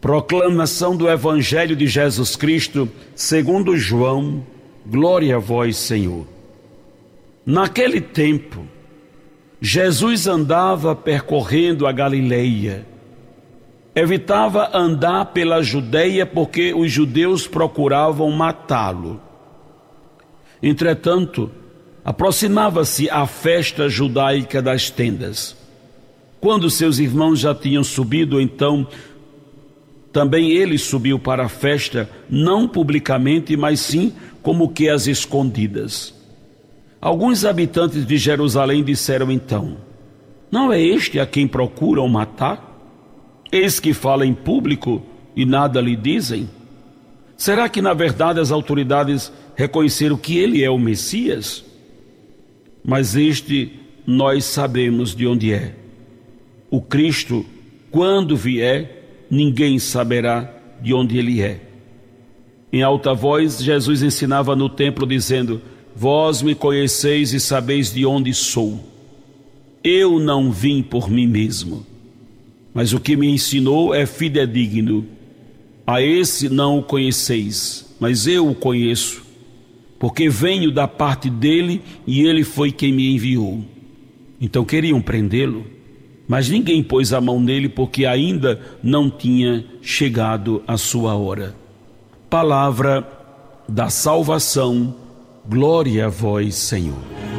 Proclamação do Evangelho de Jesus Cristo, segundo João, glória a vós, Senhor. Naquele tempo, Jesus andava percorrendo a Galileia. Evitava andar pela Judéia porque os judeus procuravam matá-lo. Entretanto, aproximava-se a festa judaica das tendas. Quando seus irmãos já tinham subido, então também ele subiu para a festa, não publicamente, mas sim como que às escondidas. Alguns habitantes de Jerusalém disseram então: Não é este a quem procuram matar? Eis que fala em público e nada lhe dizem? Será que na verdade as autoridades reconheceram que ele é o Messias? Mas este nós sabemos de onde é. O Cristo, quando vier, ninguém saberá de onde ele é. Em alta voz, Jesus ensinava no templo, dizendo: Vós me conheceis e sabeis de onde sou. Eu não vim por mim mesmo, mas o que me ensinou é fidedigno. A esse não o conheceis, mas eu o conheço, porque venho da parte dele e ele foi quem me enviou. Então queriam prendê-lo mas ninguém pôs a mão nele porque ainda não tinha chegado a sua hora. Palavra da salvação, glória a vós, Senhor.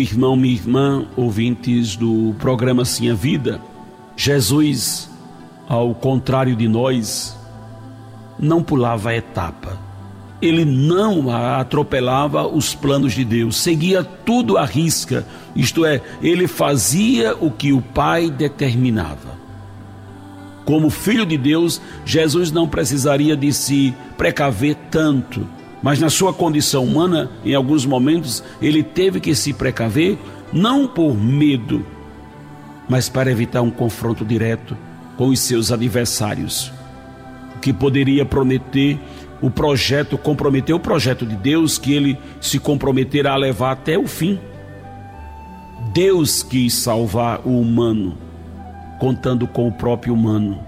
Irmão, minha irmã, ouvintes do programa Sim a Vida, Jesus, ao contrário de nós, não pulava a etapa. Ele não atropelava os planos de Deus, seguia tudo à risca, isto é, ele fazia o que o Pai determinava. Como filho de Deus, Jesus não precisaria de se precaver tanto mas na sua condição humana, em alguns momentos, ele teve que se precaver, não por medo, mas para evitar um confronto direto com os seus adversários, o que poderia prometer o projeto, comprometer o projeto de Deus que ele se comprometerá a levar até o fim. Deus quis salvar o humano, contando com o próprio humano.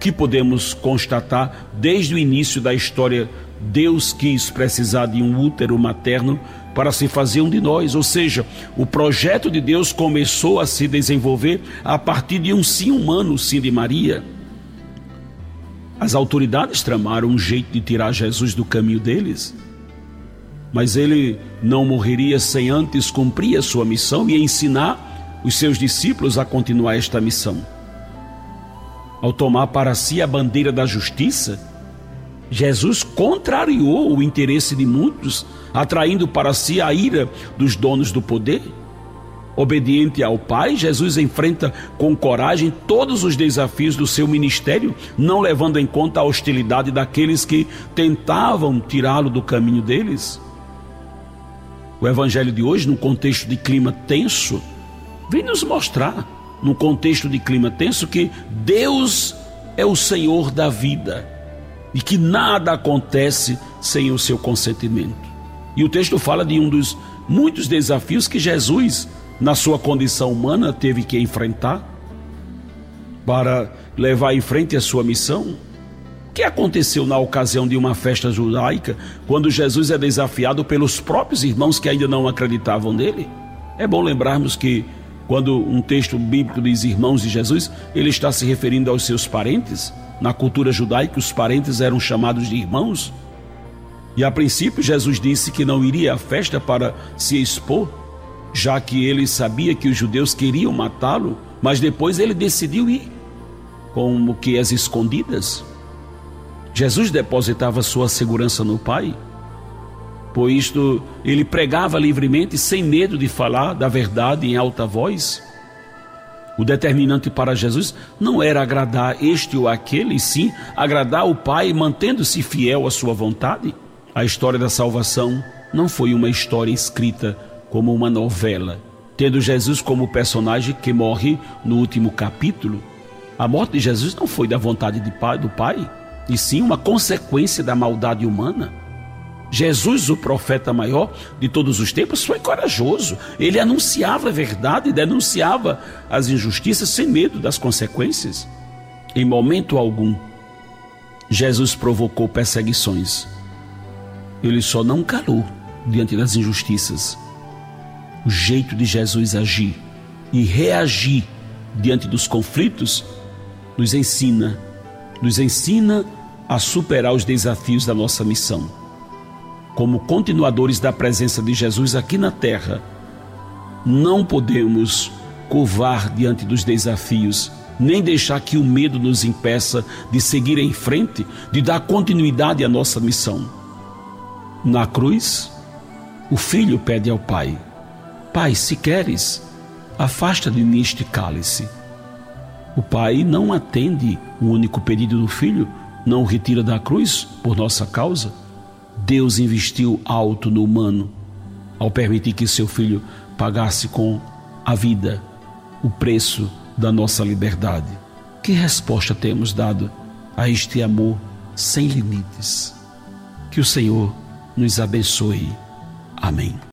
Que podemos constatar desde o início da história Deus quis precisar de um útero materno para se fazer um de nós, ou seja, o projeto de Deus começou a se desenvolver a partir de um sim humano, sim de Maria. As autoridades tramaram um jeito de tirar Jesus do caminho deles, mas ele não morreria sem antes cumprir a sua missão e ensinar os seus discípulos a continuar esta missão. Ao tomar para si a bandeira da justiça, Jesus contrariou o interesse de muitos, atraindo para si a ira dos donos do poder. Obediente ao Pai, Jesus enfrenta com coragem todos os desafios do seu ministério, não levando em conta a hostilidade daqueles que tentavam tirá-lo do caminho deles. O Evangelho de hoje, num contexto de clima tenso, vem nos mostrar, num contexto de clima tenso, que Deus é o Senhor da vida e que nada acontece sem o seu consentimento. E o texto fala de um dos muitos desafios que Jesus, na sua condição humana, teve que enfrentar para levar em frente a sua missão. O que aconteceu na ocasião de uma festa judaica, quando Jesus é desafiado pelos próprios irmãos que ainda não acreditavam nele? É bom lembrarmos que quando um texto bíblico diz irmãos de Jesus, ele está se referindo aos seus parentes na cultura judaica, os parentes eram chamados de irmãos. E a princípio, Jesus disse que não iria à festa para se expor, já que ele sabia que os judeus queriam matá-lo, mas depois ele decidiu ir, como que as escondidas. Jesus depositava sua segurança no Pai. Por isto, ele pregava livremente, sem medo de falar da verdade em alta voz. O determinante para Jesus não era agradar este ou aquele, e sim agradar o Pai, mantendo-se fiel à sua vontade. A história da salvação não foi uma história escrita como uma novela, tendo Jesus como personagem que morre no último capítulo. A morte de Jesus não foi da vontade do Pai, e sim uma consequência da maldade humana. Jesus, o profeta maior de todos os tempos, foi corajoso. Ele anunciava a verdade, denunciava as injustiças sem medo das consequências. Em momento algum, Jesus provocou perseguições. Ele só não calou diante das injustiças. O jeito de Jesus agir e reagir diante dos conflitos nos ensina, nos ensina a superar os desafios da nossa missão como continuadores da presença de Jesus aqui na terra, não podemos curvar diante dos desafios, nem deixar que o medo nos impeça de seguir em frente, de dar continuidade à nossa missão. Na cruz, o filho pede ao pai: Pai, se queres, afasta de mim este cálice. O pai não atende o único pedido do filho, não o retira da cruz por nossa causa. Deus investiu alto no humano ao permitir que seu filho pagasse com a vida o preço da nossa liberdade. Que resposta temos dado a este amor sem limites? Que o Senhor nos abençoe. Amém.